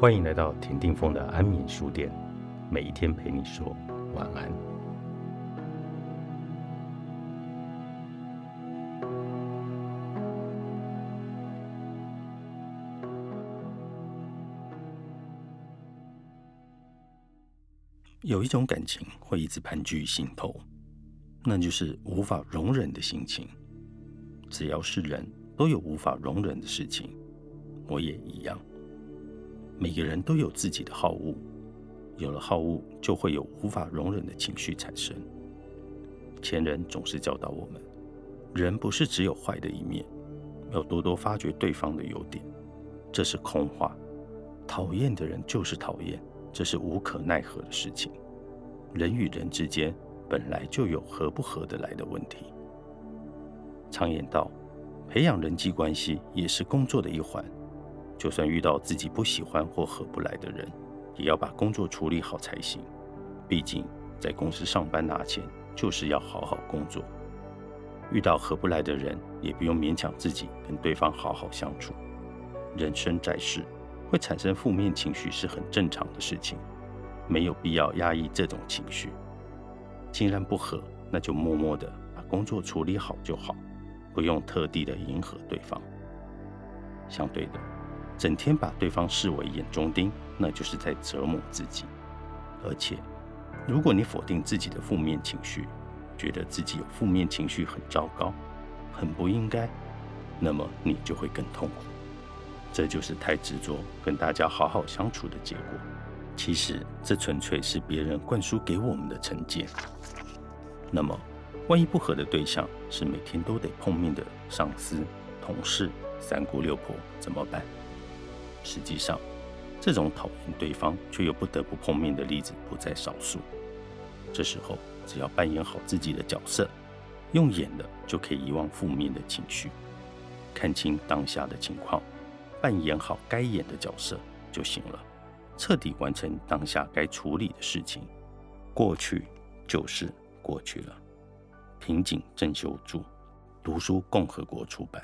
欢迎来到田定峰的安眠书店，每一天陪你说晚安。有一种感情会一直盘踞心头，那就是无法容忍的心情。只要是人都有无法容忍的事情，我也一样。每个人都有自己的好恶，有了好恶，就会有无法容忍的情绪产生。前人总是教导我们，人不是只有坏的一面，要多多发掘对方的优点。这是空话。讨厌的人就是讨厌，这是无可奈何的事情。人与人之间本来就有合不合得来的问题。常言道，培养人际关系也是工作的一环。就算遇到自己不喜欢或合不来的人，也要把工作处理好才行。毕竟在公司上班拿钱，就是要好好工作。遇到合不来的人，也不用勉强自己跟对方好好相处。人生在世，会产生负面情绪是很正常的事情，没有必要压抑这种情绪。既然不合，那就默默的把工作处理好就好，不用特地的迎合对方。相对的。整天把对方视为眼中钉，那就是在折磨自己。而且，如果你否定自己的负面情绪，觉得自己有负面情绪很糟糕、很不应该，那么你就会更痛苦。这就是太执着跟大家好好相处的结果。其实，这纯粹是别人灌输给我们的成见。那么，万一不合的对象是每天都得碰面的上司、同事、三姑六婆，怎么办？实际上，这种讨厌对方却又不得不碰面的例子不在少数。这时候，只要扮演好自己的角色，用演的就可以遗忘负面的情绪，看清当下的情况，扮演好该演的角色就行了，彻底完成当下该处理的事情。过去就是过去了。平井正修著，读书共和国出版。